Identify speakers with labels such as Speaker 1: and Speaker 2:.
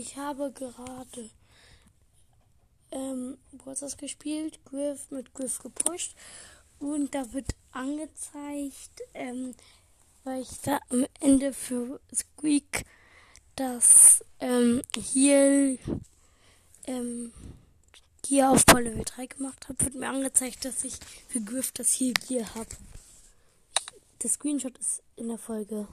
Speaker 1: Ich habe gerade ähm, das gespielt, Griff mit Griff gepusht und da wird angezeigt, ähm, weil ich da am Ende für Squeak das ähm, Heal ähm, Gear auf Power Level 3 gemacht habe, wird mir angezeigt, dass ich für Griff das Heal Gear habe. Der Screenshot ist in der Folge.